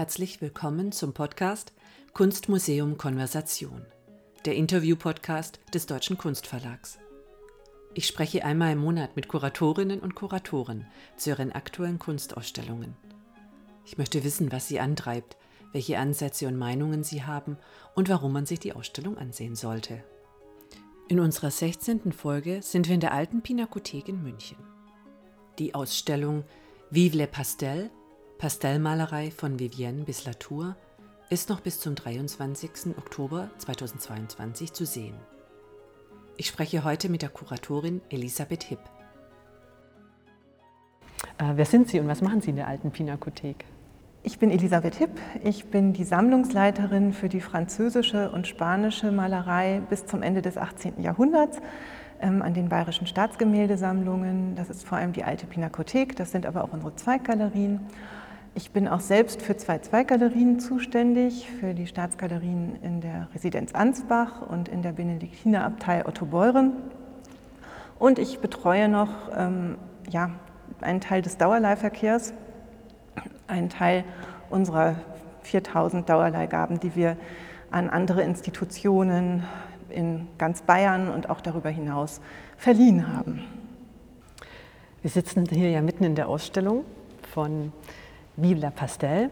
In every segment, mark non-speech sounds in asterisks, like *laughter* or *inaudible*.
Herzlich willkommen zum Podcast Kunstmuseum Konversation, der Interview-Podcast des Deutschen Kunstverlags. Ich spreche einmal im Monat mit Kuratorinnen und Kuratoren zu ihren aktuellen Kunstausstellungen. Ich möchte wissen, was sie antreibt, welche Ansätze und Meinungen sie haben und warum man sich die Ausstellung ansehen sollte. In unserer 16. Folge sind wir in der alten Pinakothek in München. Die Ausstellung Vive le Pastel Pastellmalerei von Vivienne bis Latour ist noch bis zum 23. Oktober 2022 zu sehen. Ich spreche heute mit der Kuratorin Elisabeth Hipp. Äh, wer sind Sie und was machen Sie in der alten Pinakothek? Ich bin Elisabeth Hipp. Ich bin die Sammlungsleiterin für die französische und spanische Malerei bis zum Ende des 18. Jahrhunderts ähm, an den bayerischen Staatsgemäldesammlungen. Das ist vor allem die alte Pinakothek, das sind aber auch unsere Zweiggalerien. Ich bin auch selbst für zwei Zweiggalerien zuständig, für die Staatsgalerien in der Residenz Ansbach und in der Benediktinerabtei Otto Beuren. Und ich betreue noch ähm, ja, einen Teil des Dauerleihverkehrs, einen Teil unserer 4000 Dauerleihgaben, die wir an andere Institutionen in ganz Bayern und auch darüber hinaus verliehen haben. Wir sitzen hier ja mitten in der Ausstellung von Vive la Pastel.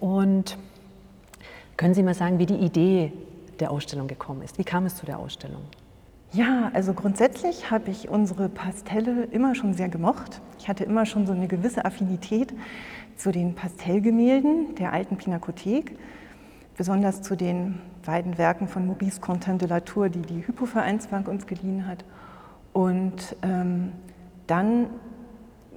Und können Sie mal sagen, wie die Idee der Ausstellung gekommen ist? Wie kam es zu der Ausstellung? Ja, also grundsätzlich habe ich unsere Pastelle immer schon sehr gemocht. Ich hatte immer schon so eine gewisse Affinität zu den Pastellgemälden der alten Pinakothek, besonders zu den beiden Werken von Maurice Contin de la Tour, die die Hypo-Vereinsbank uns geliehen hat. Und ähm, dann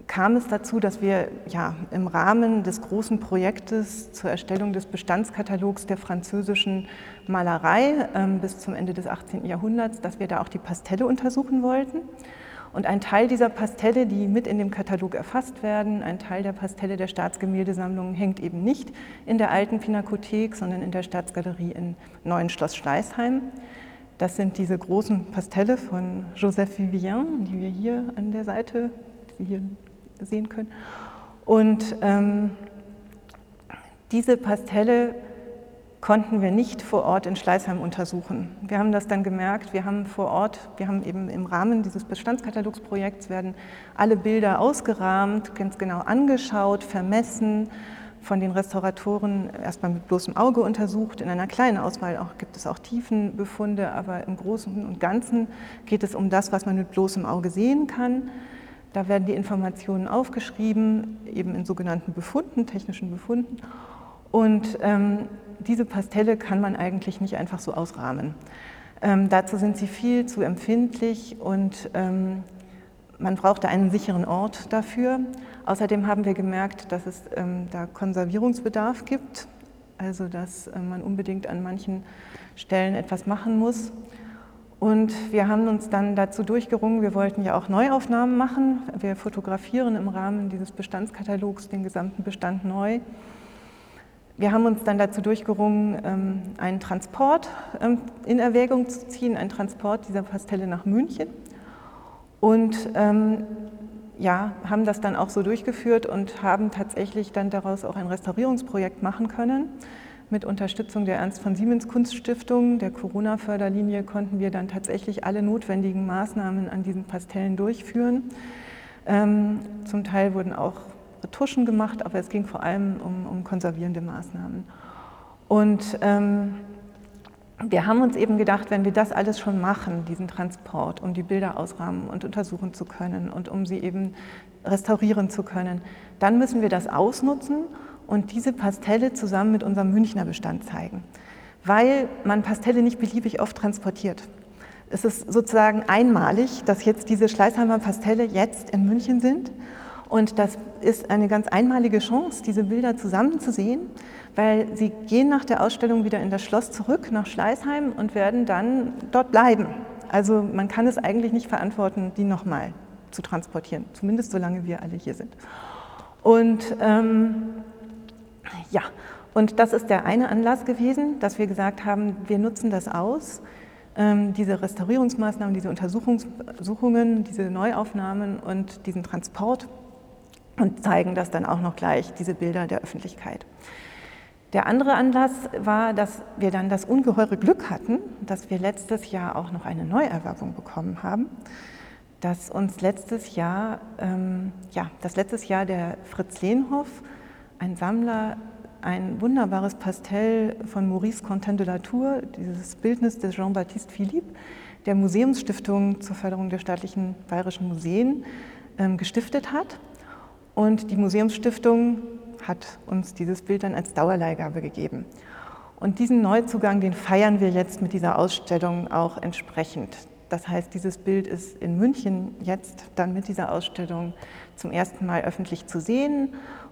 kam es dazu, dass wir ja, im Rahmen des großen Projektes zur Erstellung des Bestandskatalogs der französischen Malerei ähm, bis zum Ende des 18. Jahrhunderts, dass wir da auch die Pastelle untersuchen wollten. Und ein Teil dieser Pastelle, die mit in dem Katalog erfasst werden, ein Teil der Pastelle der Staatsgemäldesammlung hängt eben nicht in der alten Pinakothek, sondern in der Staatsgalerie in Neuen Schloss Schleißheim. Das sind diese großen Pastelle von Joseph Vivien, die wir hier an der Seite, die hier sehen können. Und ähm, diese Pastelle konnten wir nicht vor Ort in Schleißheim untersuchen. Wir haben das dann gemerkt, wir haben vor Ort, wir haben eben im Rahmen dieses Bestandskatalogsprojekts werden alle Bilder ausgerahmt, ganz genau angeschaut, vermessen, von den Restauratoren erstmal mit bloßem Auge untersucht. In einer kleinen Auswahl auch, gibt es auch Tiefenbefunde, aber im Großen und Ganzen geht es um das, was man mit bloßem Auge sehen kann. Da werden die Informationen aufgeschrieben, eben in sogenannten Befunden, technischen Befunden. Und ähm, diese Pastelle kann man eigentlich nicht einfach so ausrahmen. Ähm, dazu sind sie viel zu empfindlich und ähm, man brauchte einen sicheren Ort dafür. Außerdem haben wir gemerkt, dass es ähm, da Konservierungsbedarf gibt, also dass äh, man unbedingt an manchen Stellen etwas machen muss. Und wir haben uns dann dazu durchgerungen, wir wollten ja auch Neuaufnahmen machen. Wir fotografieren im Rahmen dieses Bestandskatalogs den gesamten Bestand neu. Wir haben uns dann dazu durchgerungen, ähm, einen Transport ähm, in Erwägung zu ziehen, einen Transport dieser Pastelle nach München. Und ähm, ja, haben das dann auch so durchgeführt und haben tatsächlich dann daraus auch ein Restaurierungsprojekt machen können. Mit Unterstützung der Ernst von Siemens Kunststiftung, der Corona-Förderlinie, konnten wir dann tatsächlich alle notwendigen Maßnahmen an diesen Pastellen durchführen. Ähm, zum Teil wurden auch Retuschen gemacht, aber es ging vor allem um, um konservierende Maßnahmen. Und ähm, wir haben uns eben gedacht, wenn wir das alles schon machen, diesen Transport, um die Bilder ausrahmen und untersuchen zu können und um sie eben restaurieren zu können, dann müssen wir das ausnutzen und diese Pastelle zusammen mit unserem Münchner Bestand zeigen, weil man Pastelle nicht beliebig oft transportiert. Es ist sozusagen einmalig, dass jetzt diese Schleißheimer Pastelle jetzt in München sind und das ist eine ganz einmalige Chance, diese Bilder zusammen zu sehen, weil sie gehen nach der Ausstellung wieder in das Schloss zurück nach Schleißheim und werden dann dort bleiben. Also man kann es eigentlich nicht verantworten, die nochmal zu transportieren, zumindest solange wir alle hier sind. Und ähm, ja, und das ist der eine Anlass gewesen, dass wir gesagt haben, wir nutzen das aus, ähm, diese Restaurierungsmaßnahmen, diese Untersuchungen, diese Neuaufnahmen und diesen Transport und zeigen das dann auch noch gleich, diese Bilder der Öffentlichkeit. Der andere Anlass war, dass wir dann das ungeheure Glück hatten, dass wir letztes Jahr auch noch eine Neuerwerbung bekommen haben, dass uns letztes Jahr, ähm, ja, das letztes Jahr der Fritz Lehnhoff, ein Sammler, ein wunderbares Pastell von Maurice Contin de la Tour, dieses Bildnis des Jean-Baptiste Philippe, der Museumsstiftung zur Förderung der staatlichen bayerischen Museen ähm, gestiftet hat. Und die Museumsstiftung hat uns dieses Bild dann als Dauerleihgabe gegeben. Und diesen Neuzugang, den feiern wir jetzt mit dieser Ausstellung auch entsprechend. Das heißt, dieses Bild ist in München jetzt dann mit dieser Ausstellung zum ersten Mal öffentlich zu sehen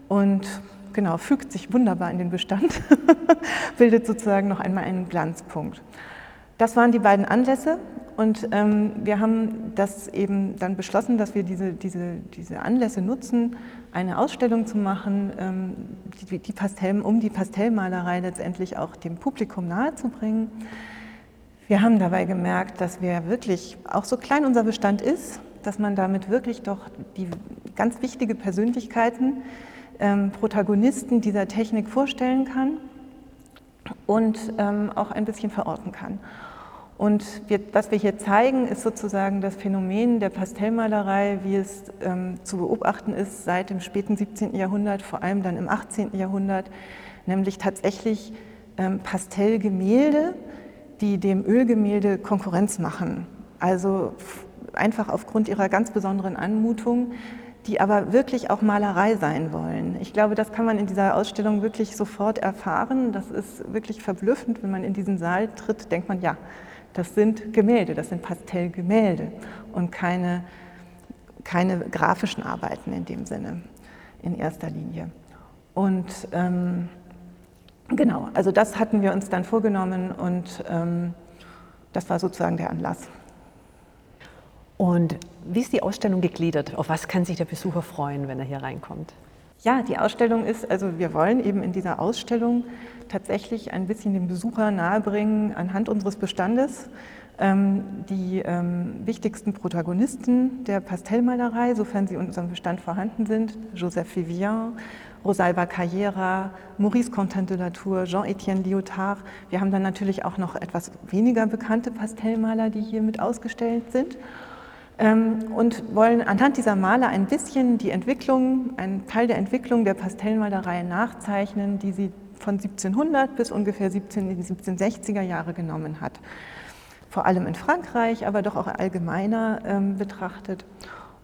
und genau, fügt sich wunderbar in den Bestand, *laughs* bildet sozusagen noch einmal einen Glanzpunkt. Das waren die beiden Anlässe und ähm, wir haben das eben dann beschlossen, dass wir diese, diese, diese Anlässe nutzen, eine Ausstellung zu machen, ähm, die, die Pastell, um die Pastellmalerei letztendlich auch dem Publikum nahezubringen. Wir haben dabei gemerkt, dass wir wirklich, auch so klein unser Bestand ist, dass man damit wirklich doch die ganz wichtige Persönlichkeiten, ähm, Protagonisten dieser Technik vorstellen kann und ähm, auch ein bisschen verorten kann. Und wir, was wir hier zeigen, ist sozusagen das Phänomen der Pastellmalerei, wie es ähm, zu beobachten ist seit dem späten 17. Jahrhundert, vor allem dann im 18. Jahrhundert, nämlich tatsächlich ähm, Pastellgemälde, die dem Ölgemälde Konkurrenz machen. Also einfach aufgrund ihrer ganz besonderen Anmutung, die aber wirklich auch Malerei sein wollen. Ich glaube, das kann man in dieser Ausstellung wirklich sofort erfahren. Das ist wirklich verblüffend, wenn man in diesen Saal tritt, denkt man, ja, das sind Gemälde, das sind Pastellgemälde und keine, keine grafischen Arbeiten in dem Sinne, in erster Linie. Und ähm, genau, also das hatten wir uns dann vorgenommen und ähm, das war sozusagen der Anlass. Und wie ist die Ausstellung gegliedert? Auf was kann sich der Besucher freuen, wenn er hier reinkommt? Ja, die Ausstellung ist, also wir wollen eben in dieser Ausstellung tatsächlich ein bisschen dem Besucher nahebringen anhand unseres Bestandes ähm, die ähm, wichtigsten Protagonisten der Pastellmalerei, sofern sie in unserem Bestand vorhanden sind, Joseph Vivian, Rosalba Carrera, Maurice Contin de la Tour, Jean-Étienne Lyotard. Wir haben dann natürlich auch noch etwas weniger bekannte Pastellmaler, die hier mit ausgestellt sind und wollen anhand dieser Maler ein bisschen die Entwicklung, einen Teil der Entwicklung der Pastellmalerei nachzeichnen, die sie von 1700 bis ungefähr 17, in die 1760er Jahre genommen hat. Vor allem in Frankreich, aber doch auch allgemeiner ähm, betrachtet.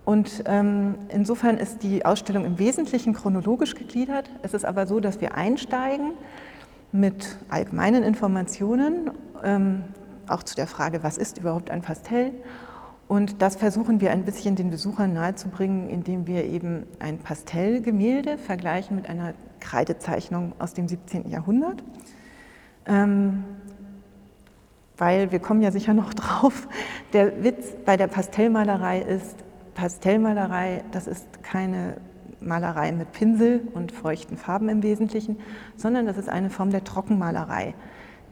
Und ähm, insofern ist die Ausstellung im Wesentlichen chronologisch gegliedert. Es ist aber so, dass wir einsteigen mit allgemeinen Informationen, ähm, auch zu der Frage, was ist überhaupt ein Pastell und das versuchen wir ein bisschen den Besuchern nahezubringen, indem wir eben ein Pastellgemälde vergleichen mit einer Kreidezeichnung aus dem 17. Jahrhundert. Ähm, weil wir kommen ja sicher noch *laughs* drauf, der Witz bei der Pastellmalerei ist, Pastellmalerei, das ist keine Malerei mit Pinsel und feuchten Farben im Wesentlichen, sondern das ist eine Form der Trockenmalerei.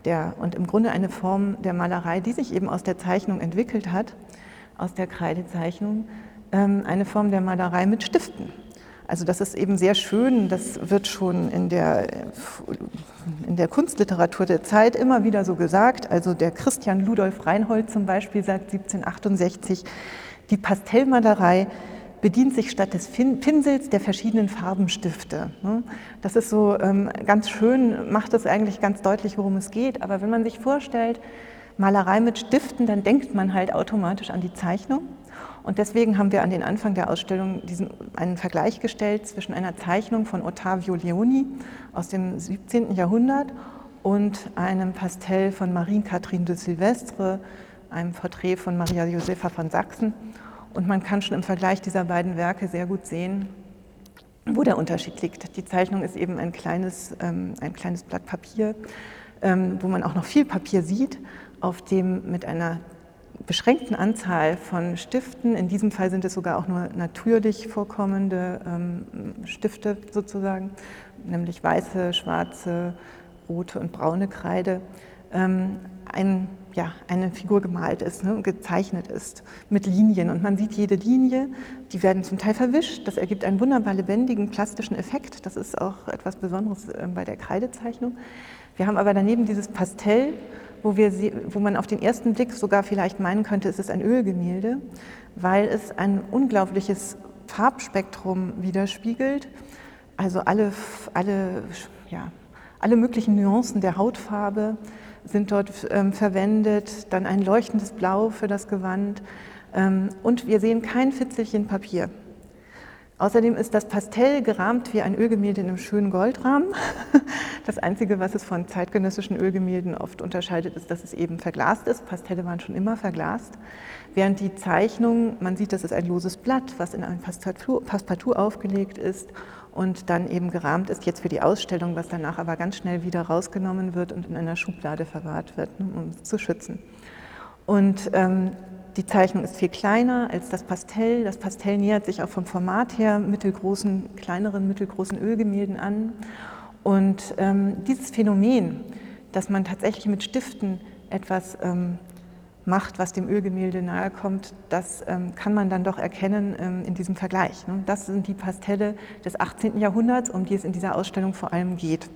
Der, und im Grunde eine Form der Malerei, die sich eben aus der Zeichnung entwickelt hat aus der Kreidezeichnung ähm, eine Form der Malerei mit Stiften. Also das ist eben sehr schön, das wird schon in der, in der Kunstliteratur der Zeit immer wieder so gesagt. Also der Christian Ludolf Reinhold zum Beispiel sagt 1768, die Pastellmalerei bedient sich statt des Pinsels der verschiedenen Farbenstifte. Ne? Das ist so ähm, ganz schön, macht es eigentlich ganz deutlich, worum es geht. Aber wenn man sich vorstellt, Malerei mit Stiften, dann denkt man halt automatisch an die Zeichnung. Und deswegen haben wir an den Anfang der Ausstellung diesen, einen Vergleich gestellt zwischen einer Zeichnung von Ottavio Leoni aus dem 17. Jahrhundert und einem Pastell von Marie-Catherine de Silvestre, einem Porträt von Maria Josefa von Sachsen. Und man kann schon im Vergleich dieser beiden Werke sehr gut sehen, wo der Unterschied liegt. Die Zeichnung ist eben ein kleines, ähm, ein kleines Blatt Papier, ähm, wo man auch noch viel Papier sieht auf dem mit einer beschränkten Anzahl von Stiften, in diesem Fall sind es sogar auch nur natürlich vorkommende ähm, Stifte sozusagen, nämlich weiße, schwarze, rote und braune Kreide, ähm, ein, ja, eine Figur gemalt ist, ne, gezeichnet ist mit Linien. Und man sieht jede Linie, die werden zum Teil verwischt. Das ergibt einen wunderbar lebendigen plastischen Effekt. Das ist auch etwas Besonderes äh, bei der Kreidezeichnung. Wir haben aber daneben dieses Pastell, wo, wir, wo man auf den ersten Blick sogar vielleicht meinen könnte, es ist ein Ölgemälde, weil es ein unglaubliches Farbspektrum widerspiegelt. Also alle, alle, ja, alle möglichen Nuancen der Hautfarbe sind dort ähm, verwendet, dann ein leuchtendes Blau für das Gewand ähm, und wir sehen kein Fitzelchen Papier. Außerdem ist das Pastell gerahmt wie ein Ölgemälde in einem schönen Goldrahmen. *laughs* Das Einzige, was es von zeitgenössischen Ölgemälden oft unterscheidet, ist, dass es eben verglast ist. Pastelle waren schon immer verglast. Während die Zeichnung, man sieht, das ist ein loses Blatt, was in ein Passepartout aufgelegt ist und dann eben gerahmt ist, jetzt für die Ausstellung, was danach aber ganz schnell wieder rausgenommen wird und in einer Schublade verwahrt wird, ne, um es zu schützen. Und ähm, die Zeichnung ist viel kleiner als das Pastell. Das Pastell nähert sich auch vom Format her mittelgroßen, kleineren, mittelgroßen Ölgemälden an. Und ähm, dieses Phänomen, dass man tatsächlich mit Stiften etwas ähm, macht, was dem Ölgemälde nahe kommt, das ähm, kann man dann doch erkennen ähm, in diesem Vergleich. Ne? Das sind die Pastelle des 18. Jahrhunderts, um die es in dieser Ausstellung vor allem geht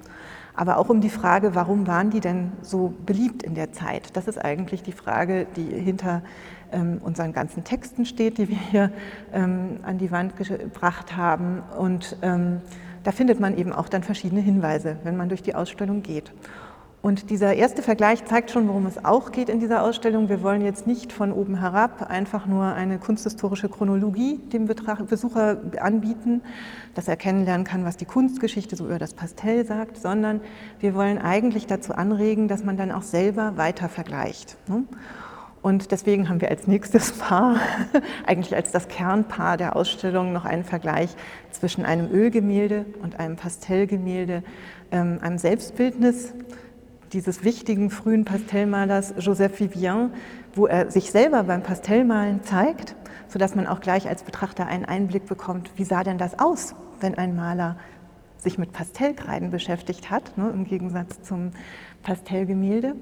aber auch um die Frage, warum waren die denn so beliebt in der Zeit? Das ist eigentlich die Frage, die hinter unseren ganzen Texten steht, die wir hier ähm, an die Wand gebracht haben. Und ähm, da findet man eben auch dann verschiedene Hinweise, wenn man durch die Ausstellung geht. Und dieser erste Vergleich zeigt schon, worum es auch geht in dieser Ausstellung. Wir wollen jetzt nicht von oben herab einfach nur eine kunsthistorische Chronologie dem Besucher anbieten, dass er kennenlernen kann, was die Kunstgeschichte so über das Pastell sagt, sondern wir wollen eigentlich dazu anregen, dass man dann auch selber weiter vergleicht. Und deswegen haben wir als nächstes Paar, *laughs* eigentlich als das Kernpaar der Ausstellung, noch einen Vergleich zwischen einem Ölgemälde und einem Pastellgemälde, ähm, einem Selbstbildnis dieses wichtigen frühen Pastellmalers Joseph Vivien, wo er sich selber beim Pastellmalen zeigt, sodass man auch gleich als Betrachter einen Einblick bekommt, wie sah denn das aus, wenn ein Maler sich mit Pastellkreiden beschäftigt hat, ne, im Gegensatz zum Pastellgemälde.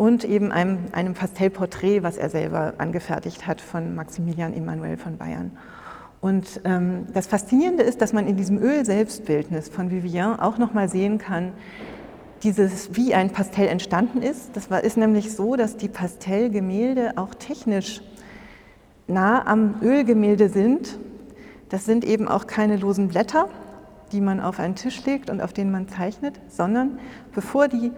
Und eben einem, einem Pastellporträt, was er selber angefertigt hat von Maximilian Emanuel von Bayern. Und ähm, das Faszinierende ist, dass man in diesem Öl-Selbstbildnis von Vivien auch nochmal sehen kann, dieses, wie ein Pastell entstanden ist. Das war, ist nämlich so, dass die Pastellgemälde auch technisch nah am Ölgemälde sind. Das sind eben auch keine losen Blätter, die man auf einen Tisch legt und auf denen man zeichnet, sondern bevor die,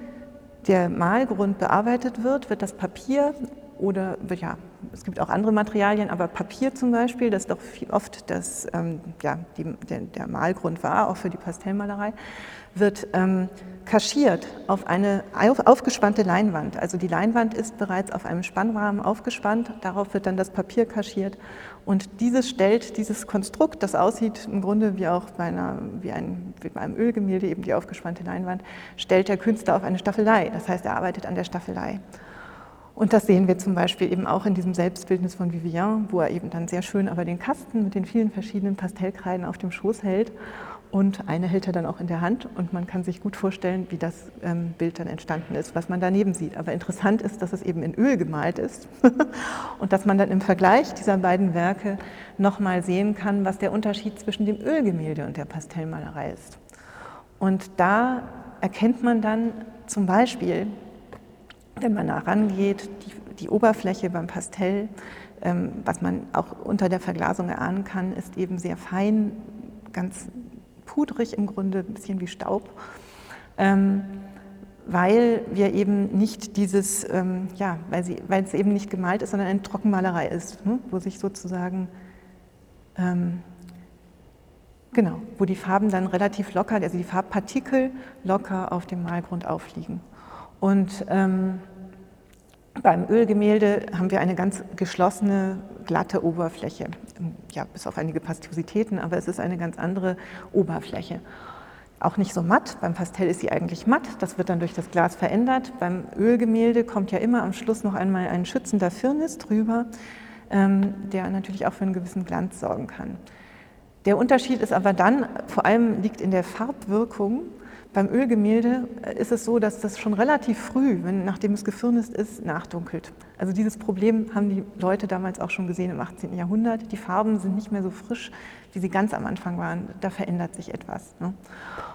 der Malgrund bearbeitet wird, wird das Papier oder ja, es gibt auch andere Materialien, aber Papier zum Beispiel, das doch oft das, ähm, ja, die, der, der, Malgrund war, auch für die Pastellmalerei, wird ähm, kaschiert auf eine auf, aufgespannte Leinwand. Also die Leinwand ist bereits auf einem Spannrahmen aufgespannt, darauf wird dann das Papier kaschiert und dieses stellt dieses Konstrukt, das aussieht im Grunde wie auch bei, einer, wie, ein, wie bei einem Ölgemälde, eben die aufgespannte Leinwand, stellt der Künstler auf eine Staffelei. Das heißt, er arbeitet an der Staffelei. Und das sehen wir zum Beispiel eben auch in diesem Selbstbildnis von Vivien, wo er eben dann sehr schön aber den Kasten mit den vielen verschiedenen Pastellkreiden auf dem Schoß hält. Und eine hält er dann auch in der Hand und man kann sich gut vorstellen, wie das ähm, Bild dann entstanden ist, was man daneben sieht. Aber interessant ist, dass es eben in Öl gemalt ist *laughs* und dass man dann im Vergleich dieser beiden Werke nochmal sehen kann, was der Unterschied zwischen dem Ölgemälde und der Pastellmalerei ist. Und da erkennt man dann zum Beispiel, wenn man da rangeht, die, die Oberfläche beim Pastell, ähm, was man auch unter der Verglasung erahnen kann, ist eben sehr fein, ganz pudrig im Grunde, ein bisschen wie Staub, ähm, weil wir eben nicht dieses, ähm, ja, weil, sie, weil es eben nicht gemalt ist, sondern eine Trockenmalerei ist, ne, wo sich sozusagen ähm, Genau, wo die Farben dann relativ locker, also die Farbpartikel locker auf dem Malgrund aufliegen. Und ähm, beim Ölgemälde haben wir eine ganz geschlossene, glatte Oberfläche. Ja, bis auf einige Pastiositäten, aber es ist eine ganz andere Oberfläche. Auch nicht so matt. Beim Pastell ist sie eigentlich matt. Das wird dann durch das Glas verändert. Beim Ölgemälde kommt ja immer am Schluss noch einmal ein schützender Firnis drüber, ähm, der natürlich auch für einen gewissen Glanz sorgen kann. Der Unterschied ist aber dann, vor allem liegt in der Farbwirkung, beim Ölgemälde ist es so, dass das schon relativ früh, wenn, nachdem es gefirnist ist, nachdunkelt. Also dieses Problem haben die Leute damals auch schon gesehen im 18. Jahrhundert. Die Farben sind nicht mehr so frisch, wie sie ganz am Anfang waren. Da verändert sich etwas. Ne?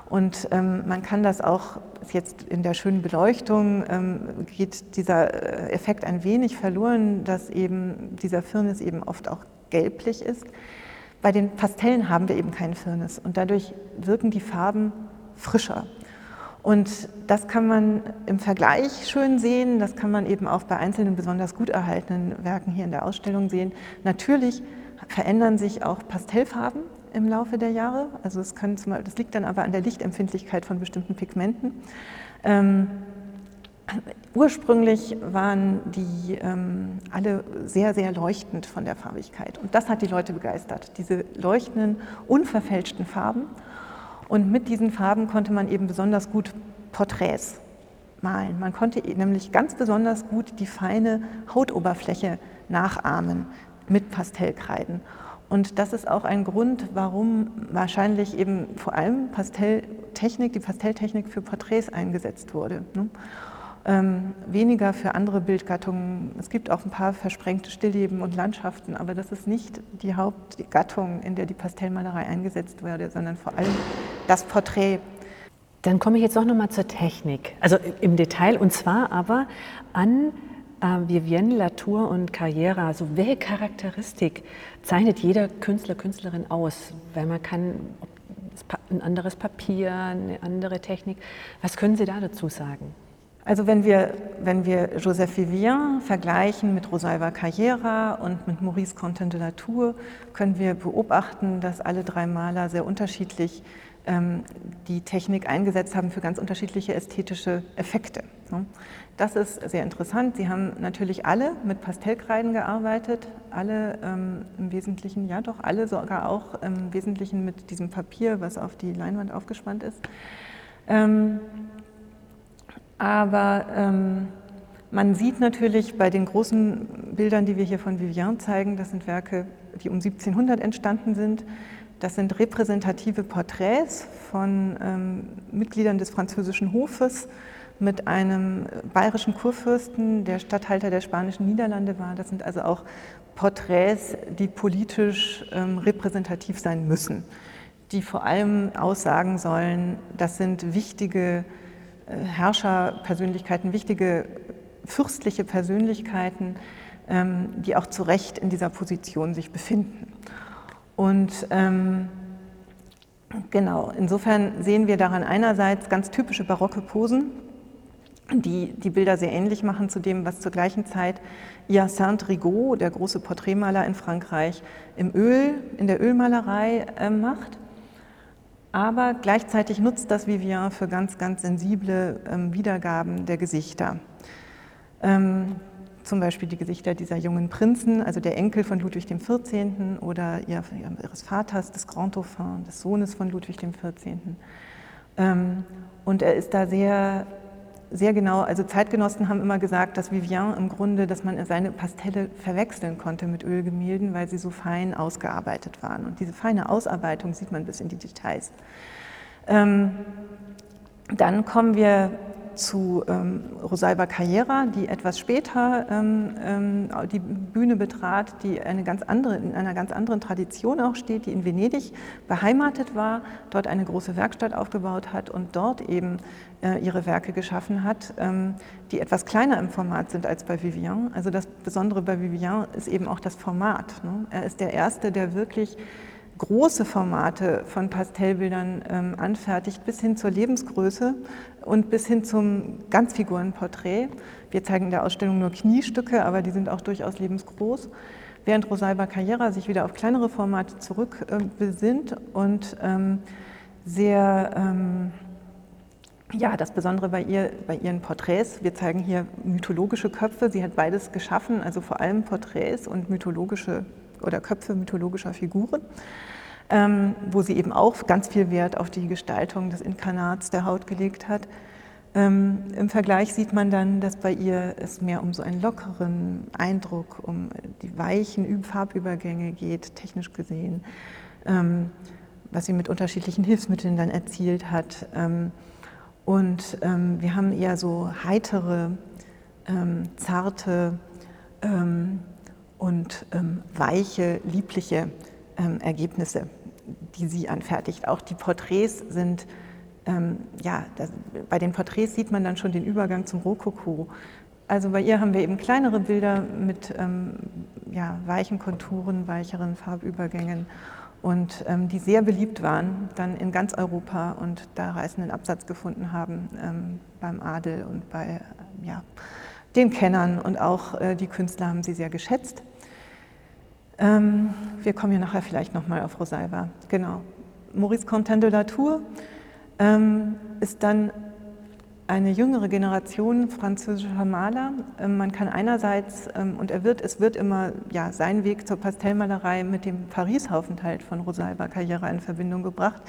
Und ähm, man kann das auch jetzt in der schönen Beleuchtung ähm, geht dieser äh, Effekt ein wenig verloren, dass eben dieser Firnis eben oft auch gelblich ist. Bei den Pastellen haben wir eben keinen Firnis und dadurch wirken die Farben frischer. Und das kann man im Vergleich schön sehen, das kann man eben auch bei einzelnen besonders gut erhaltenen Werken hier in der Ausstellung sehen. Natürlich verändern sich auch Pastellfarben im Laufe der Jahre. Also es kann zum das liegt dann aber an der Lichtempfindlichkeit von bestimmten Pigmenten. Ähm, ursprünglich waren die ähm, alle sehr, sehr leuchtend von der Farbigkeit. Und das hat die Leute begeistert, diese leuchtenden, unverfälschten Farben. Und mit diesen Farben konnte man eben besonders gut Porträts malen. Man konnte nämlich ganz besonders gut die feine Hautoberfläche nachahmen mit Pastellkreiden. Und das ist auch ein Grund, warum wahrscheinlich eben vor allem Pastelltechnik, die Pastelltechnik für Porträts eingesetzt wurde. Ne? Ähm, weniger für andere Bildgattungen. Es gibt auch ein paar versprengte Stillleben und Landschaften, aber das ist nicht die Hauptgattung, in der die Pastellmalerei eingesetzt wurde, sondern vor allem das Porträt. Dann komme ich jetzt auch noch mal zur Technik, also im Detail, und zwar aber an äh, Vivienne Latour und Carriera. Also welche Charakteristik zeichnet jeder Künstler, Künstlerin aus? Weil man kann ein anderes Papier, eine andere Technik. Was können Sie da dazu sagen? Also wenn wir, wenn wir Joseph Vivien vergleichen mit Rosalba Carriera und mit Maurice Content de la Tour, können wir beobachten, dass alle drei Maler sehr unterschiedlich ähm, die Technik eingesetzt haben für ganz unterschiedliche ästhetische Effekte. Ne? Das ist sehr interessant. Sie haben natürlich alle mit Pastellkreiden gearbeitet, alle ähm, im Wesentlichen, ja doch, alle sogar auch im Wesentlichen mit diesem Papier, was auf die Leinwand aufgespannt ist. Ähm, aber ähm, man sieht natürlich bei den großen Bildern, die wir hier von Vivian zeigen, das sind Werke, die um 1700 entstanden sind. Das sind repräsentative Porträts von ähm, Mitgliedern des französischen Hofes mit einem bayerischen Kurfürsten, der Statthalter der spanischen Niederlande war. Das sind also auch Porträts, die politisch ähm, repräsentativ sein müssen, die vor allem aussagen sollen, das sind wichtige Herrscherpersönlichkeiten, wichtige fürstliche Persönlichkeiten, ähm, die auch zu Recht in dieser Position sich befinden. Und ähm, genau, insofern sehen wir daran einerseits ganz typische barocke Posen, die die Bilder sehr ähnlich machen zu dem, was zur gleichen Zeit Hyacinthe Rigaud, der große Porträtmaler in Frankreich, im Öl, in der Ölmalerei äh, macht. Aber gleichzeitig nutzt das Vivian für ganz, ganz sensible ähm, Wiedergaben der Gesichter. Ähm, zum Beispiel die Gesichter dieser jungen Prinzen, also der Enkel von Ludwig XIV. oder ihres Vaters, des Grand Dauphin, des Sohnes von Ludwig XIV. Ähm, und er ist da sehr sehr genau, also Zeitgenossen haben immer gesagt, dass Vivian im Grunde, dass man seine Pastelle verwechseln konnte mit Ölgemälden, weil sie so fein ausgearbeitet waren. Und diese feine Ausarbeitung sieht man bis in die Details. Ähm, dann kommen wir zu ähm, Rosalba Carriera, die etwas später ähm, ähm, die Bühne betrat, die eine ganz andere, in einer ganz anderen Tradition auch steht, die in Venedig beheimatet war, dort eine große Werkstatt aufgebaut hat und dort eben äh, ihre Werke geschaffen hat, ähm, die etwas kleiner im Format sind als bei Vivian. Also das Besondere bei Vivian ist eben auch das Format. Ne? Er ist der Erste, der wirklich große Formate von Pastellbildern ähm, anfertigt, bis hin zur Lebensgröße und bis hin zum Ganzfigurenporträt. Wir zeigen in der Ausstellung nur Kniestücke, aber die sind auch durchaus lebensgroß. Während Rosalba Carriera sich wieder auf kleinere Formate zurückbesinnt äh, und ähm, sehr, ähm, ja, das Besondere bei ihr, bei ihren Porträts, wir zeigen hier mythologische Köpfe, sie hat beides geschaffen, also vor allem Porträts und mythologische oder Köpfe mythologischer Figuren, ähm, wo sie eben auch ganz viel Wert auf die Gestaltung des Inkarnats der Haut gelegt hat. Ähm, Im Vergleich sieht man dann, dass bei ihr es mehr um so einen lockeren Eindruck, um die weichen Farbübergänge geht, technisch gesehen, ähm, was sie mit unterschiedlichen Hilfsmitteln dann erzielt hat. Ähm, Und ähm, wir haben eher so heitere, ähm, zarte ähm, und ähm, weiche, liebliche ähm, Ergebnisse, die sie anfertigt. Auch die Porträts sind, ähm, ja, das, bei den Porträts sieht man dann schon den Übergang zum Rokoko. Also bei ihr haben wir eben kleinere Bilder mit ja, weichen Konturen, weicheren Farbübergängen und ähm, die sehr beliebt waren dann in ganz Europa und da reißenden Absatz gefunden haben ähm, beim Adel und bei ja, den Kennern und auch äh, die Künstler haben sie sehr geschätzt. Ähm, wir kommen ja nachher vielleicht nochmal auf Rosalba. Genau. Maurice Contin de la Tour ähm, ist dann eine jüngere Generation französischer Maler. Ähm, man kann einerseits, und er wird, es wird immer ja, sein Weg zur Pastellmalerei mit dem Paris-Aufenthalt von Rosalba Carriera in Verbindung gebracht,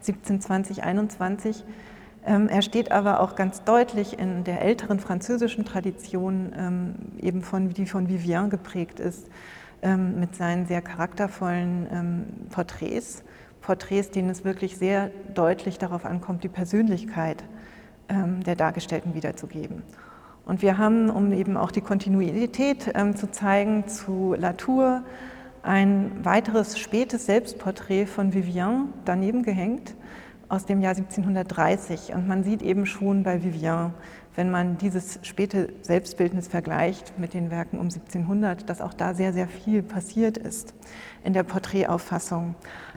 1720, 21. Ähm, er steht aber auch ganz deutlich in der älteren französischen Tradition, eben von, die von Vivien geprägt ist, mit seinen sehr charaktervollen Porträts. Porträts, denen es wirklich sehr deutlich darauf ankommt, die Persönlichkeit ähm, der Dargestellten wiederzugeben. Und wir haben, um eben auch die Kontinuität ähm, zu zeigen, zu Latour ein weiteres spätes Selbstporträt von Vivian daneben gehängt aus dem Jahr 1730. Und man sieht eben schon bei Vivian, wenn man dieses späte Selbstbildnis vergleicht mit den Werken um 1700, dass auch da sehr, sehr viel passiert ist in der Porträtauffassung.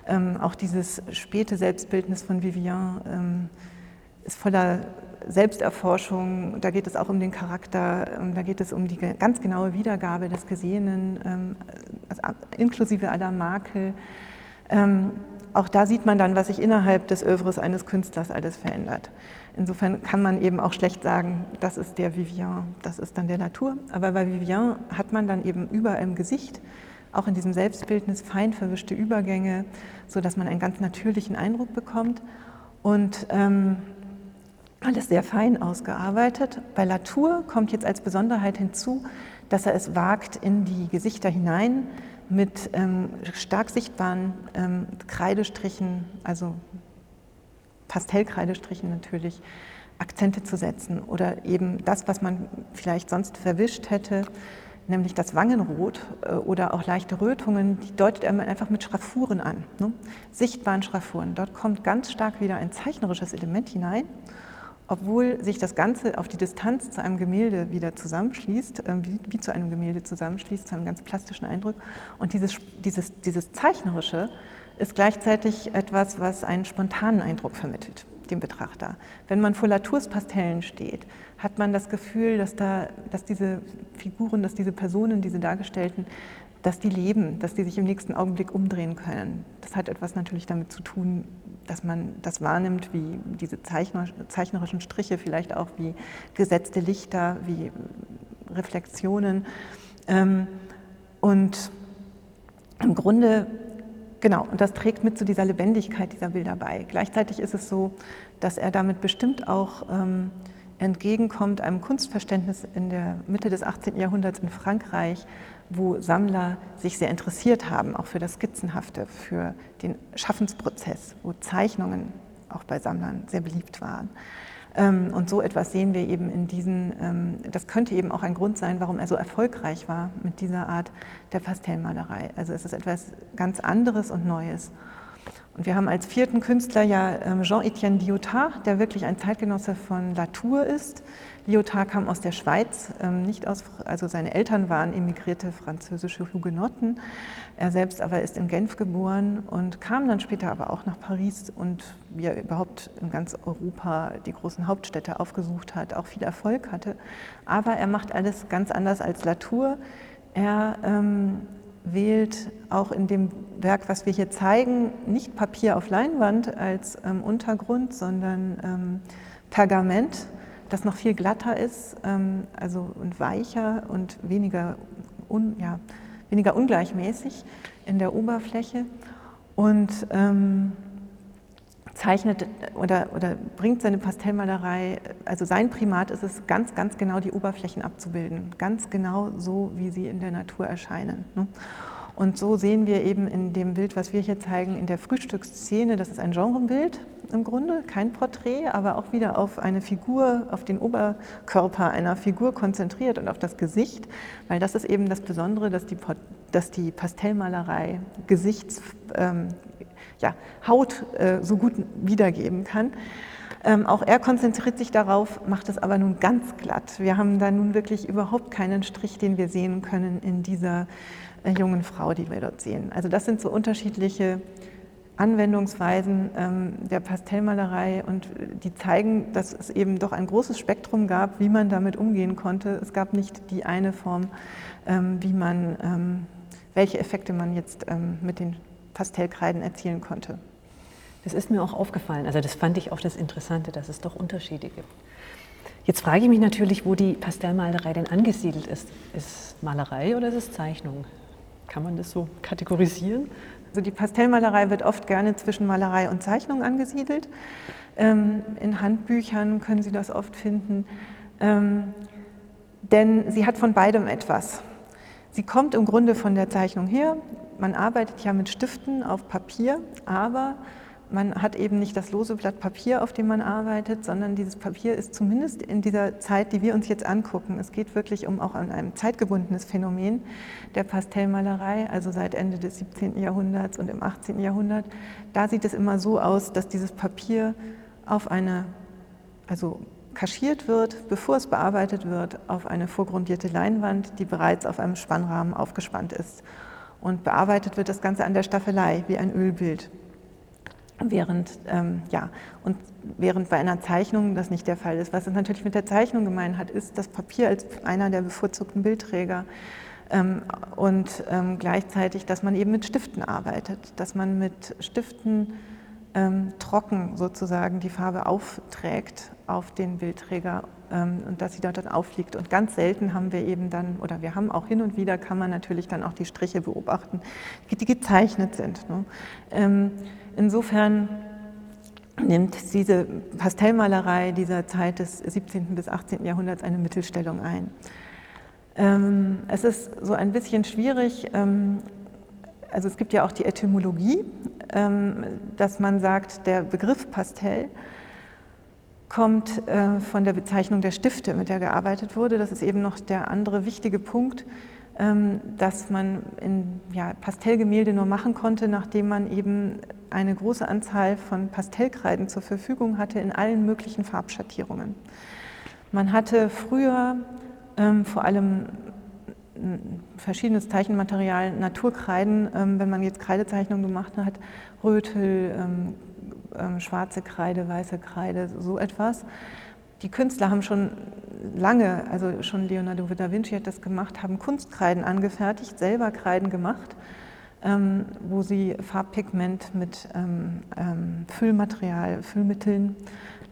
Ähm, auch dieses späte Selbstbildnis von Vivian ähm, ist voller Selbsterforschung, da geht es auch um den Charakter, ähm, da geht es um die ganz genaue Wiedergabe des Gesehenen, ähm, also inklusive aller Makel. Auch da sieht man dann, was sich innerhalb des Övres eines Künstlers alles verändert. Insofern kann man eben auch schlecht sagen, das ist der Vivien, das ist dann der Natur. Aber bei Vivien hat man dann eben überall im Gesicht, auch in diesem Selbstbildnis, fein verwischte Übergänge, sodass man einen ganz natürlichen Eindruck bekommt. Und ähm, alles sehr fein ausgearbeitet. Bei Latour kommt jetzt als Besonderheit hinzu, dass er es wagt, in die Gesichter hinein mit ähm, stark sichtbaren ähm, Kreidestrichen, also Pastellkreidestrichen natürlich, Akzente zu setzen oder eben das, was man vielleicht sonst verwischt hätte, nämlich das Wangenrot äh, oder auch leichte Rötungen, die deutet er einfach mit Schraffuren an, ne? sichtbaren Schraffuren. Dort kommt ganz stark wieder ein zeichnerisches Element hinein obwohl sich das Ganze auf die Distanz zu einem Gemälde wieder zusammenschließt, äh, wie, wie, zu einem Gemälde zusammenschließt, zu einem ganz plastischen Eindruck. Und dieses, dieses, dieses Zeichnerische ist gleichzeitig etwas, was einen spontanen Eindruck vermittelt, dem Betrachter. Wenn man vor Latours Pastellen steht, hat man das Gefühl, dass, da, dass diese Figuren, dass diese Personen, diese Dargestellten, dass die leben, dass die sich im nächsten Augenblick umdrehen können. Das hat etwas natürlich damit zu tun, dass man das wahrnimmt, wie diese zeichnerischen Striche, vielleicht auch wie gesetzte Lichter, wie Reflexionen. Ähm, und im Grunde, genau, und das trägt mit zu dieser Lebendigkeit dieser Bilder bei. Gleichzeitig ist es so, dass er damit bestimmt auch ähm, entgegenkommt einem Kunstverständnis in der Mitte des 18. Jahrhunderts in Frankreich, wo Sammler sich sehr interessiert haben, auch für das Skizzenhafte, für den Schaffensprozess, wo Zeichnungen auch bei Sammlern sehr beliebt waren. Ähm, und so etwas sehen wir eben in diesen, ähm, das könnte eben auch ein Grund sein, warum er so erfolgreich war mit dieser Art der Pastellmalerei. Also es ist etwas ganz anderes und Neues. Und wir haben als vierten Künstler ja ähm, Jean-Étienne Lyotard, der wirklich ein Zeitgenosse von Latour ist, Lyotard kam aus der Schweiz, ähm, nicht aus, also seine Eltern waren emigrierte französische Hugenotten. Er selbst aber ist in Genf geboren und kam dann später aber auch nach Paris und wie er überhaupt in ganz Europa die großen Hauptstädte aufgesucht hat, auch viel Erfolg hatte. Aber er macht alles ganz anders als Latour. Er ähm, wählt auch in dem Werk, was wir hier zeigen, nicht Papier auf Leinwand als ähm, Untergrund, sondern ähm, Pergament das noch viel glatter ist ähm, also, und weicher und weniger, un, ja, weniger ungleichmäßig in der Oberfläche. Und ähm, zeichnet oder, oder bringt seine Pastellmalerei, also sein Primat ist es, ganz, ganz genau die Oberflächen abzubilden, ganz genau so, wie sie in der Natur erscheinen. Ne? Und so sehen wir eben in dem Bild, was wir hier zeigen, in der Frühstücksszene, das ist ein Genrebild, im Grunde, kein Porträt, aber auch wieder auf eine Figur, auf den Oberkörper einer Figur konzentriert und auf das Gesicht, weil das ist eben das Besondere, dass die, dass die Pastellmalerei Gesichts, ähm, ja, Haut äh, so gut wiedergeben kann. Ähm, auch er konzentriert sich darauf, macht es aber nun ganz glatt. Wir haben da nun wirklich überhaupt keinen Strich, den wir sehen können in dieser äh, jungen Frau, die wir dort sehen. Also das sind so unterschiedliche Anwendungsweisen ähm, der Pastellmalerei und die zeigen, dass es eben doch ein großes Spektrum gab, wie man damit umgehen konnte. Es gab nicht die eine Form, ähm, wie man, ähm, welche Effekte man jetzt ähm, mit den Pastellkreiden erzielen konnte. Das ist mir auch aufgefallen. Also das fand ich auch das Interessante, dass es doch Unterschiede gibt. Jetzt frage ich mich natürlich, wo die Pastellmalerei denn angesiedelt ist. Ist es Malerei oder ist es Zeichnung? Kann man das so kategorisieren? Also die Pastellmalerei wird oft gerne zwischen Malerei und Zeichnung angesiedelt. Ähm, in Handbüchern können Sie das oft finden, ähm, denn sie hat von beidem etwas. Sie kommt im Grunde von der Zeichnung her. Man arbeitet ja mit Stiften auf Papier, aber man hat eben nicht das lose Blatt Papier, auf dem man arbeitet, sondern dieses Papier ist zumindest in dieser Zeit, die wir uns jetzt angucken, es geht wirklich um auch an ein zeitgebundenes Phänomen der Pastellmalerei, also seit Ende des 17. Jahrhunderts und im 18. Jahrhundert. Da sieht es immer so aus, dass dieses Papier auf eine, also kaschiert wird, bevor es bearbeitet wird, auf eine vorgrundierte Leinwand, die bereits auf einem Spannrahmen aufgespannt ist. Und bearbeitet wird das Ganze an der Staffelei wie ein Ölbild. Während, ähm, ja, und während bei einer Zeichnung das nicht der Fall ist. Was es natürlich mit der Zeichnung gemein hat, ist das Papier als einer der bevorzugten Bildträger ähm, und ähm, gleichzeitig, dass man eben mit Stiften arbeitet, dass man mit Stiften ähm, trocken sozusagen die Farbe aufträgt auf den Bildträger und dass sie dort dann auffliegt. Und ganz selten haben wir eben dann, oder wir haben auch hin und wieder, kann man natürlich dann auch die Striche beobachten, die gezeichnet sind. Ne? Ähm, Insofern nimmt diese Pastellmalerei dieser Zeit des 17. bis 18. Jahrhunderts eine Mittelstellung ein. Ähm, es ist so ein bisschen schwierig, ähm, also es gibt ja auch die Etymologie, ähm, dass man sagt, der Begriff Pastell kommt äh, von der Bezeichnung der Stifte, mit der gearbeitet wurde. Das ist eben noch der andere wichtige Punkt, ähm, dass man in ja, Pastellgemälde nur machen konnte, nachdem man eben eine große Anzahl von Pastellkreiden zur Verfügung hatte in allen möglichen Farbschattierungen. Man hatte früher ähm, vor allem verschiedenes Zeichenmaterial, Naturkreiden, ähm, wenn man jetzt Kreidezeichnungen gemacht hat, Rötel, ähm, ähm schwarze Kreide, weiße Kreide, so etwas. Die Künstler haben schon lange, also schon Leonardo da Vinci hat das gemacht, haben Kunstkreiden angefertigt, selber Kreiden gemacht, ähm, wo sie Farbpigment mit ähm, ähm, Füllmaterial, Füllmitteln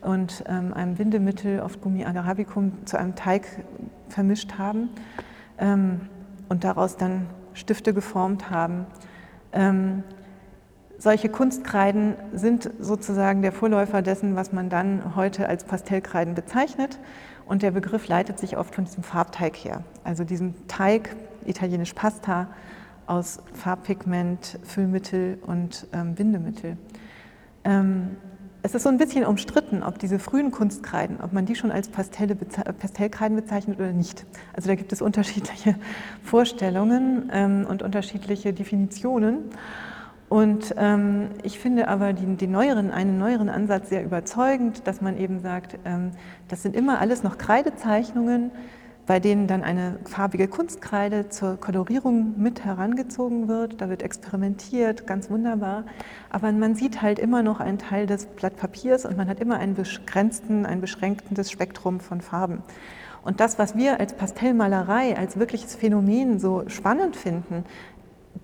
und einem Bindemittel, oft Gummi Arabicum, zu einem Teig vermischt haben und daraus dann Stifte geformt haben. Solche Kunstkreiden sind sozusagen der Vorläufer dessen, was man dann heute als Pastellkreiden bezeichnet. Und der Begriff leitet sich oft von diesem Farbteig her, also diesem Teig, italienisch Pasta, aus Farbpigment, Füllmittel und ähm, Bindemittel. Ähm, es ist so ein bisschen umstritten, ob diese frühen Kunstkreiden, ob man die schon als Pastelle, Pastellkreiden bezeichnet oder nicht. Also da gibt es *laughs* unterschiedliche Vorstellungen ähm, und unterschiedliche Definitionen. Und ähm, ich finde aber die, die neueren, einen neueren Ansatz sehr überzeugend, dass man eben sagt, ähm, das sind immer alles noch Kreidezeichnungen, bei denen dann eine farbige Kunstkreide zur Kolorierung mit herangezogen wird. Da wird experimentiert, ganz wunderbar. Aber man sieht halt immer noch einen Teil des Blatt Papiers und man hat immer einen begrenzten, ein beschränktes Spektrum von Farben. Und das, was wir als Pastellmalerei, als wirkliches Phänomen so spannend finden,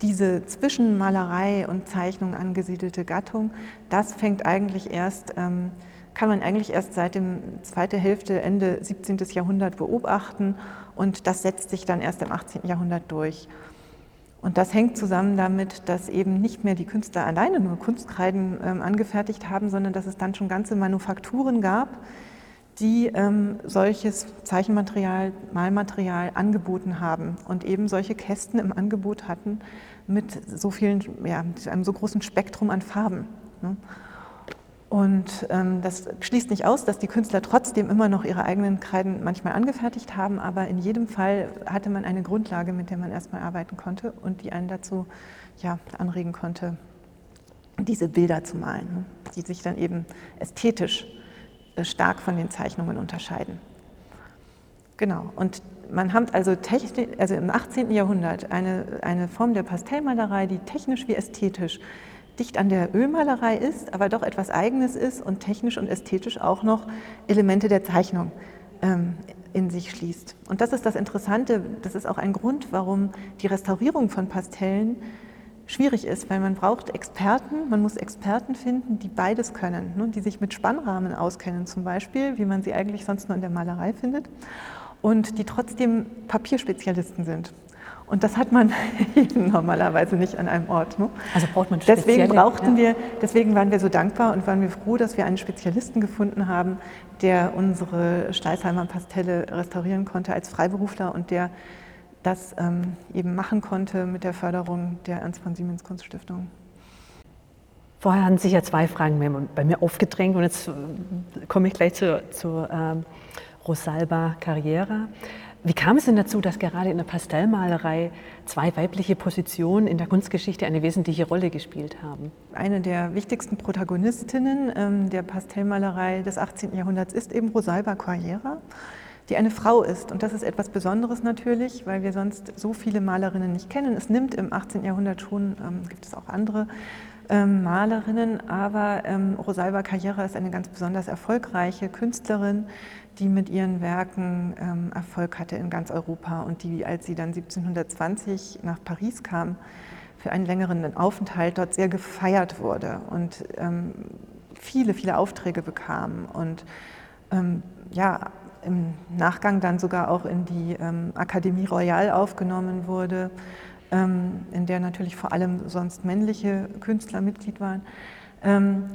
diese zwischen Malerei und Zeichnung angesiedelte Gattung, das fängt eigentlich erst, ähm, kann man eigentlich erst seit dem zweiten Hälfte, Ende 17. Jahrhundert beobachten und das setzt sich dann erst im 18. Jahrhundert durch. Und das hängt zusammen damit, dass eben nicht mehr die Künstler alleine nur Kunstkreiden ähm, angefertigt haben, sondern dass es dann schon ganze Manufakturen gab, die ähm, solches Zeichenmaterial, Malmaterial angeboten haben und eben solche Kästen im Angebot hatten mit so vielen, ja, mit einem so großen Spektrum an Farben. Ne? Und ähm, das schließt nicht aus, dass die Künstler trotzdem immer noch ihre eigenen Kreiden manchmal angefertigt haben, aber in jedem Fall hatte man eine Grundlage, mit der man erstmal arbeiten konnte und die einen dazu ja, anregen konnte, diese Bilder zu malen, ne, die sich dann eben ästhetisch stark von den Zeichnungen unterscheiden. Genau, und man hat also, also im 18. Jahrhundert eine, eine Form der Pastellmalerei, die technisch wie ästhetisch dicht an der Ölmalerei ist, aber doch etwas Eigenes ist und technisch und ästhetisch auch noch Elemente der Zeichnung ähm, in sich schließt. Und das ist das Interessante, das ist auch ein Grund, warum die Restaurierung von Pastellen schwierig ist, weil man braucht Experten, man muss Experten finden, die beides können, ne, die sich mit Spannrahmen auskennen zum Beispiel, wie man sie eigentlich sonst nur in der Malerei findet, und die trotzdem Papierspezialisten sind. Und das hat man *laughs* normalerweise nicht an einem Ort. Ne? Also braucht man Deswegen brauchten ja. wir, deswegen waren wir so dankbar und waren wir froh, dass wir einen Spezialisten gefunden haben, der unsere Steißheimer Pastelle restaurieren konnte als Freiberufler und der das ähm, eben machen konnte mit der Förderung der Ernst von Siemens Kunststiftung. Vorher haben sich ja zwei Fragen bei mir aufgedrängt und jetzt äh, komme ich gleich zur, zur ähm, Rosalba Carriera. Wie kam es denn dazu, dass gerade in der Pastellmalerei zwei weibliche Positionen in der Kunstgeschichte eine wesentliche Rolle gespielt haben? Eine der wichtigsten Protagonistinnen ähm, der Pastellmalerei des 18. Jahrhunderts ist eben Rosalba Carriera, die eine Frau ist. Und das ist etwas Besonderes natürlich, weil wir sonst so viele Malerinnen nicht kennen. Es nimmt im 18. Jahrhundert schon, ähm, gibt es auch andere ähm, Malerinnen, aber ähm, Rosalba Carriera ist eine ganz besonders erfolgreiche Künstlerin, die mit ihren Werken ähm, Erfolg hatte in ganz Europa und die, als sie dann 1720 nach Paris kam, für einen längeren Aufenthalt dort sehr gefeiert wurde und ähm, viele, viele Aufträge bekam und ähm, ja, im Nachgang dann sogar auch in die ähm, Akademie Royale aufgenommen wurde, ähm, in der natürlich vor allem sonst männliche Künstler Mitglied waren. Ähm,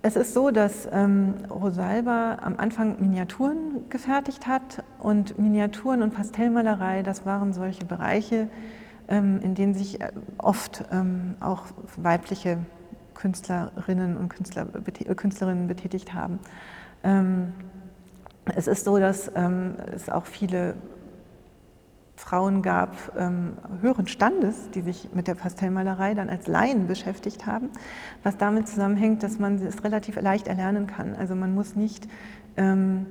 es ist so, dass ähm, Rosalba am Anfang Miniaturen gefertigt hat und Miniaturen und Pastellmalerei, das waren solche Bereiche, ähm, in denen sich äh, oft ähm, auch weibliche Künstlerinnen und Künstler, Künstlerinnen betätigt haben. Es ist so, dass ähm, es auch viele Frauen gab ähm, höheren Standes, die sich mit der Pastellmalerei dann als Laien beschäftigt haben, was damit zusammenhängt, dass man es relativ leicht erlernen kann. Also man muss nicht, ähm,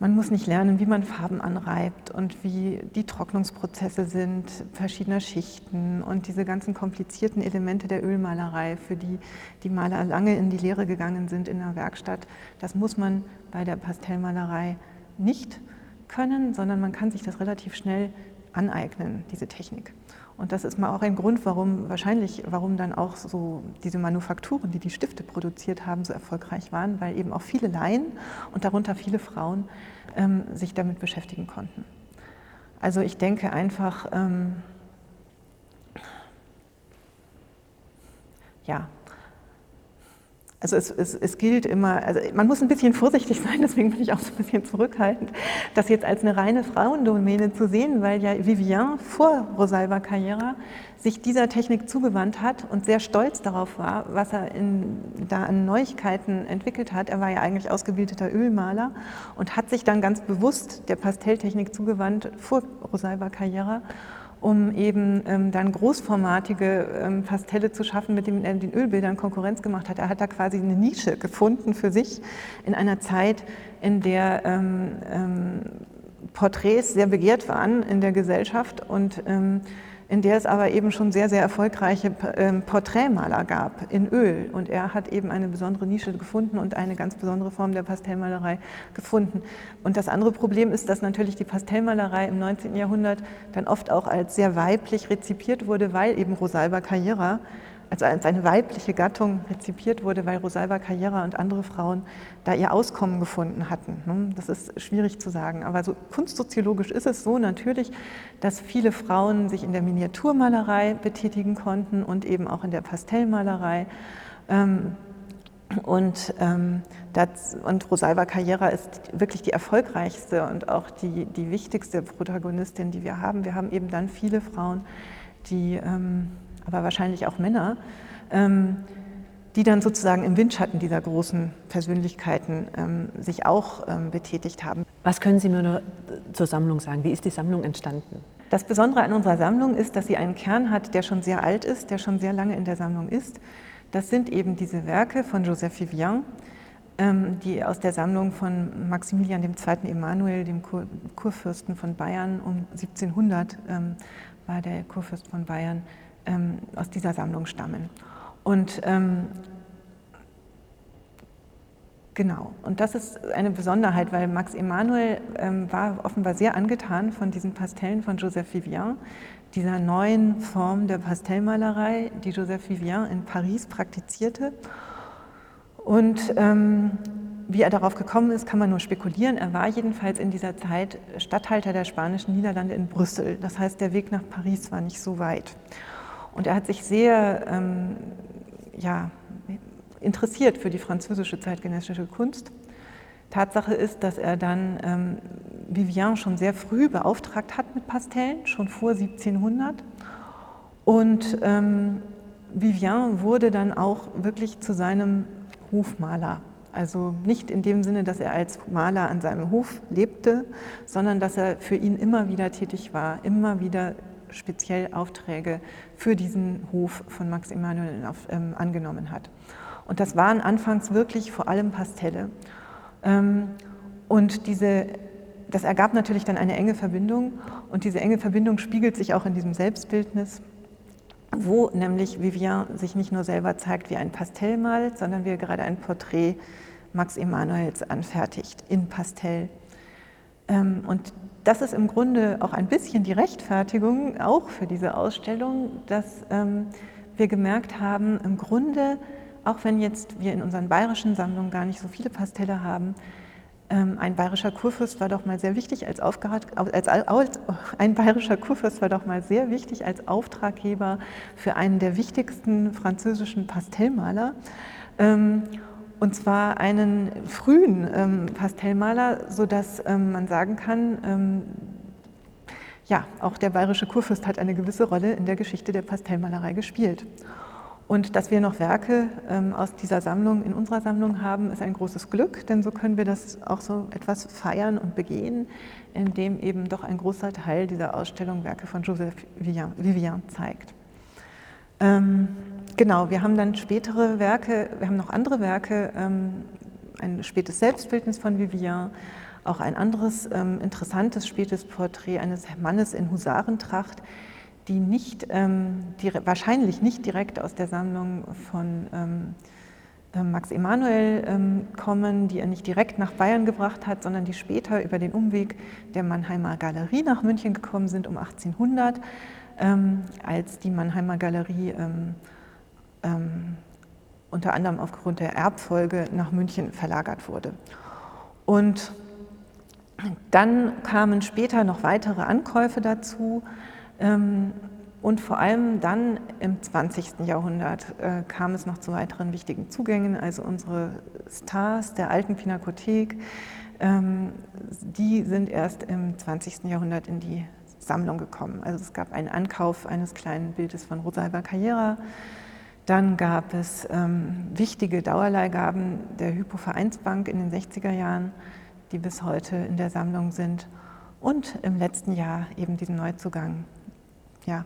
man muss nicht lernen, wie man Farben anreibt und wie die Trocknungsprozesse sind, verschiedener Schichten und diese ganzen komplizierten Elemente der Ölmalerei, für die die Maler lange in die Lehre gegangen sind in der Werkstatt. Das muss man bei der Pastellmalerei nicht können, sondern man kann sich das relativ schnell aneignen, diese Technik. Und das ist mal auch ein Grund, warum wahrscheinlich, warum dann auch so diese Manufakturen, die die Stifte produziert haben, so erfolgreich waren, weil eben auch viele Laien und darunter viele Frauen ähm, sich damit beschäftigen konnten. Also ich denke einfach, ähm, ja, also es, es, es, gilt immer, also man muss ein bisschen vorsichtig *laughs* sein, deswegen bin ich auch so ein bisschen zurückhaltend, das jetzt als eine reine Frauendomäne zu sehen, weil ja Vivian vor Rosalba Carrera sich dieser Technik zugewandt hat und sehr stolz darauf war, was er in, da an Neuigkeiten entwickelt hat. Er war ja eigentlich ausgebildeter Ölmaler und hat sich dann ganz bewusst der Pastelltechnik zugewandt vor Rosalba Carrera um eben ähm, dann großformatige ähm, Pastelle zu schaffen, mit denen er den Ölbildern Konkurrenz gemacht hat. Er hat da quasi eine Nische gefunden für sich in einer Zeit, in der ähm, ähm Porträts sehr begehrt waren in der Gesellschaft und ähm, in der es aber eben schon sehr, sehr erfolgreiche ähm, Porträtmaler gab in Öl. Und er hat eben eine besondere Nische gefunden und eine ganz besondere Form der Pastellmalerei gefunden. Und das andere Problem ist, dass natürlich die Pastellmalerei im 19. Jahrhundert dann oft auch als sehr weiblich rezipiert wurde, weil eben Rosalba Carrera also als eine weibliche Gattung rezipiert wurde, weil Rosalba Carrera und andere Frauen da ihr Auskommen gefunden hatten. Ne? Das ist schwierig zu sagen, aber so kunstsoziologisch ist es so natürlich, dass viele Frauen sich in der Miniaturmalerei betätigen konnten und eben auch in der Pastellmalerei. Ähm, und, ähm, das, und Rosalba Carrera ist wirklich die erfolgreichste und auch die, die wichtigste Protagonistin, die wir haben. Wir haben eben dann viele Frauen, die ähm, aber wahrscheinlich auch Männer, ähm, die dann sozusagen im Windschatten dieser großen Persönlichkeiten ähm, sich auch ähm, betätigt haben. Was können Sie mir nur zur Sammlung sagen? Wie ist die Sammlung entstanden? Das Besondere an unserer Sammlung ist, dass sie einen Kern hat, der schon sehr alt ist, der schon sehr lange in der Sammlung ist. Das sind eben diese Werke von Joseph Vivian, ähm, die aus der Sammlung von Maximilian II. Emanuel, dem Kur Kurfürsten von Bayern, um 1700 ähm, war der Kurfürst von Bayern, ähm, aus dieser Sammlung stammen. Und ähm, genau, und das ist eine Besonderheit, weil Max Emanuel ähm, war offenbar sehr angetan von diesen Pastellen von Joseph Vivian, dieser neuen Form der Pastellmalerei, die Joseph Vivian in Paris praktizierte. Und ähm, wie er darauf gekommen ist, kann man nur spekulieren. Er war jedenfalls in dieser Zeit Statthalter der spanischen Niederlande in Brüssel. Das heißt, der Weg nach Paris war nicht so weit. Und er hat sich sehr ähm, ja, interessiert für die französische zeitgenössische Kunst. Tatsache ist, dass er dann ähm, Vivian schon sehr früh beauftragt hat mit Pastellen, schon vor 1700. Und ähm, Vivian wurde dann auch wirklich zu seinem Hofmaler. Also nicht in dem Sinne, dass er als Maler an seinem Hof lebte, sondern dass er für ihn immer wieder tätig war, immer wieder speziell Aufträge für diesen Hof von Max Emanuel auf, ähm, angenommen hat. Und das waren anfangs wirklich vor allem Pastelle. Ähm, und diese, das ergab natürlich dann eine enge Verbindung und diese enge Verbindung spiegelt sich auch in diesem Selbstbildnis, wo nämlich Vivian sich nicht nur selber zeigt, wie ein Pastell malt, sondern wie er gerade ein Porträt Max Emanuels anfertigt in Pastell. Ähm, und das ist im Grunde auch ein bisschen die Rechtfertigung auch für diese Ausstellung, dass ähm, wir gemerkt haben, im Grunde, auch wenn jetzt wir in unseren bayerischen Sammlungen gar nicht so viele Pastelle haben, ähm, ein bayerischer Kurfürst war doch mal sehr wichtig als, als, als *laughs* ein bayerischer Kurfürst war doch mal sehr wichtig als Auftraggeber für einen der wichtigsten französischen Pastellmaler. Ähm, und zwar einen frühen ähm, Pastellmaler, sodass ähm, man sagen kann, ähm, ja, auch der bayerische Kurfürst hat eine gewisse Rolle in der Geschichte der Pastellmalerei gespielt. Und dass wir noch Werke ähm, aus dieser Sammlung in unserer Sammlung haben, ist ein großes Glück, denn so können wir das auch so etwas feiern und begehen, indem eben doch ein großer Teil dieser Ausstellung Werke von Joseph Vivian zeigt. Ähm, genau, wir haben dann spätere Werke, wir haben noch andere Werke, ähm, ein spätes Selbstbildnis von Vivian, auch ein anderes ähm, interessantes spätes Porträt eines Mannes in Husarentracht, die nicht, ähm, die wahrscheinlich nicht direkt aus der Sammlung von ähm, äh, Max Emanuel ähm, kommen, die er nicht direkt nach Bayern gebracht hat, sondern die später über den Umweg der Mannheimer Galerie nach München gekommen sind um 1800 ähm, als die Mannheimer Galerie ähm, ähm, unter anderem aufgrund der Erbfolge nach München verlagert wurde. Und dann kamen später noch weitere Ankäufe dazu. Ähm, und vor allem dann im 20. Jahrhundert äh, kam es noch zu weiteren wichtigen Zugängen. Also unsere Stars der alten Pinakothek, ähm, die sind erst im 20. Jahrhundert in die Sammlung gekommen. Also es gab einen Ankauf eines kleinen Bildes von Rosalba Carrera. Dann gab es ähm, wichtige Dauerleihgaben der Hypo-Vereinsbank in den 60er Jahren, die bis heute in der Sammlung sind. Und im letzten Jahr eben diesen Neuzugang ja,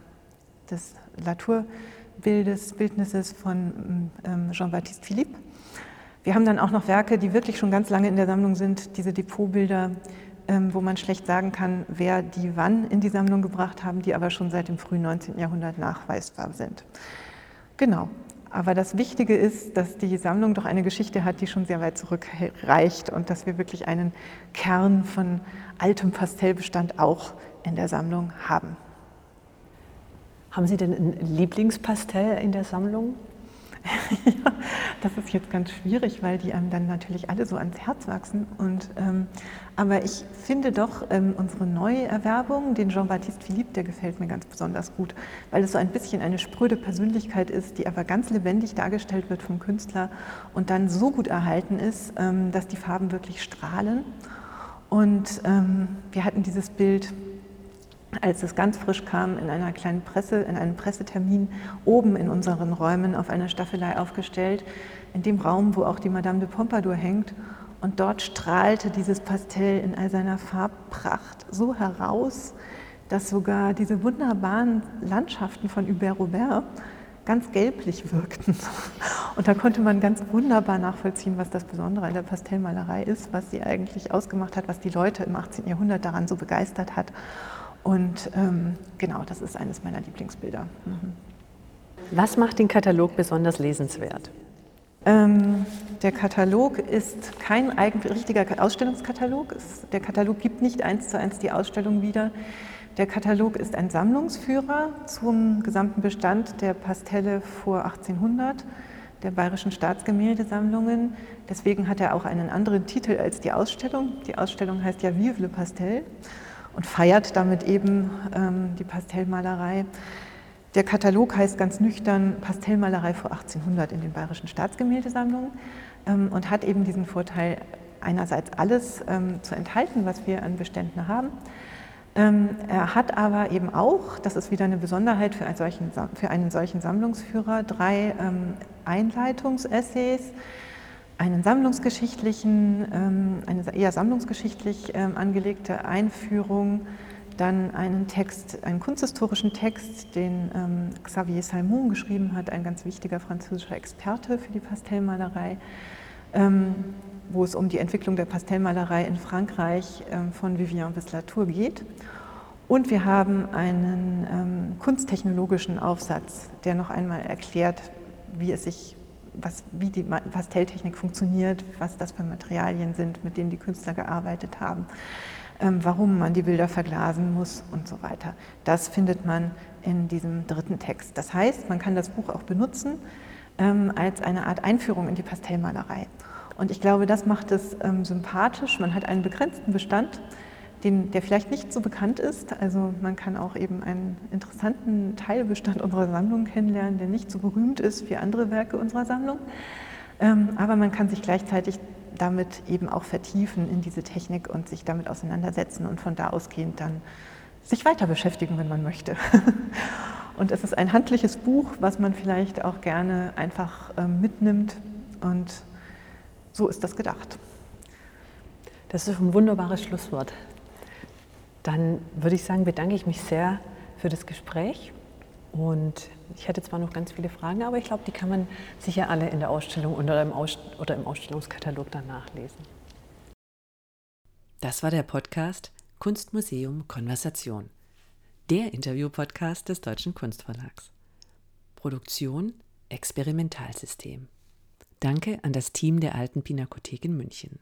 des Latour-Bildes, Bildnisses von ähm, Jean-Baptiste Philippe. Wir haben dann auch noch Werke, die wirklich schon ganz lange in der Sammlung sind, diese Depotbilder ähm, wo man schlecht sagen kann, wer die wann in die Sammlung gebracht haben, die aber schon seit dem frühen 19. Jahrhundert nachweisbar sind. Genau. Aber das Wichtige ist, dass die Sammlung doch eine Geschichte hat, die schon sehr weit zurückreicht und dass wir wirklich einen Kern von altem Pastellbestand auch in der Sammlung haben. Haben Sie denn ein Lieblingspastell in der Sammlung? *laughs* das ist jetzt ganz schwierig, weil die einem dann natürlich alle so ans Herz wachsen. Und, ähm, aber ich finde doch ähm, unsere Neuerwerbung, den Jean-Baptiste Philippe, der gefällt mir ganz besonders gut, weil es so ein bisschen eine spröde Persönlichkeit ist, die aber ganz lebendig dargestellt wird vom Künstler und dann so gut erhalten ist, ähm, dass die Farben wirklich strahlen. Und ähm, wir hatten dieses Bild als es ganz frisch kam, in einer kleinen Presse, in einem Pressetermin oben in unseren Räumen auf einer Staffelei aufgestellt, in dem Raum, wo auch die Madame de Pompadour hängt. Und dort strahlte dieses Pastell in all seiner Farbpracht so heraus, dass sogar diese wunderbaren Landschaften von Hubert Robert ganz gelblich wirkten. *laughs* Und da konnte man ganz wunderbar nachvollziehen, was das Besondere an der Pastellmalerei ist, was sie eigentlich ausgemacht hat, was die Leute im 18. Jahrhundert daran so begeistert hat. Und ähm, genau, das ist eines meiner Lieblingsbilder. Mhm. Was macht den Katalog besonders lesenswert? Ähm, der Katalog ist kein eigen, richtiger Ausstellungskatalog. Der Katalog gibt nicht eins zu eins die Ausstellung wieder. Der Katalog ist ein Sammlungsführer zum gesamten Bestand der Pastelle vor 1800 der Bayerischen Staatsgemäldesammlungen. Deswegen hat er auch einen anderen Titel als die Ausstellung. Die Ausstellung heißt ja Vive le Pastel und feiert damit eben ähm, die Pastellmalerei. Der Katalog heißt ganz nüchtern Pastellmalerei vor 1800 in den Bayerischen Staatsgemäldesammlungen ähm, und hat eben diesen Vorteil, einerseits alles ähm, zu enthalten, was wir an Beständen haben, ähm, er hat aber eben auch, das ist wieder eine Besonderheit für einen solchen, für einen solchen Sammlungsführer, drei ähm, Einleitungsessays, einen sammlungsgeschichtlichen, ähm, eine eher sammlungsgeschichtlich angelegte Einführung, dann einen Text, einen kunsthistorischen Text, den Xavier Salmon geschrieben hat, ein ganz wichtiger französischer Experte für die Pastellmalerei wo es um die Entwicklung der Pastellmalerei in Frankreich ähm, von Vivien bis Latour geht. Und wir haben einen ähm, kunsttechnologischen Aufsatz, der noch einmal erklärt, wie es sich was, wie die Pastelltechnik funktioniert, was das für Materialien sind, mit denen die Künstler gearbeitet haben, ähm, warum man die Bilder verglasen muss und so weiter. Das findet man in diesem dritten Text. Das heißt, man kann das Buch auch benutzen ähm, als eine Art Einführung in die Pastellmalerei. Und ich glaube, das macht es ähm, sympathisch. Man hat einen begrenzten Bestand, den, der vielleicht nicht so bekannt ist. Also man kann auch eben einen interessanten Teilbestand unserer Sammlung kennenlernen, der nicht so berühmt ist wie andere Werke unserer Sammlung. Ähm, aber man kann sich gleichzeitig damit eben auch vertiefen in diese Technik und sich damit auseinandersetzen und von da ausgehend dann sich weiter beschäftigen, wenn man möchte. *laughs* Und es ist ein handliches Buch, was man vielleicht auch gerne einfach ähm, mitnimmt und so ist das gedacht. Das ist ein wunderbares Schlusswort. Dann würde ich sagen, bedanke ich mich sehr für das Gespräch. Und ich hätte zwar noch ganz viele Fragen, aber ich glaube, die kann man sicher alle in der Ausstellung oder im, Aus oder im Ausstellungskatalog dann nachlesen. Das war der Podcast Kunstmuseum Konversation, der Interview-Podcast des Deutschen Kunstverlags. Produktion Experimentalsystem. Danke an das Team der Alten Pinakothek in München.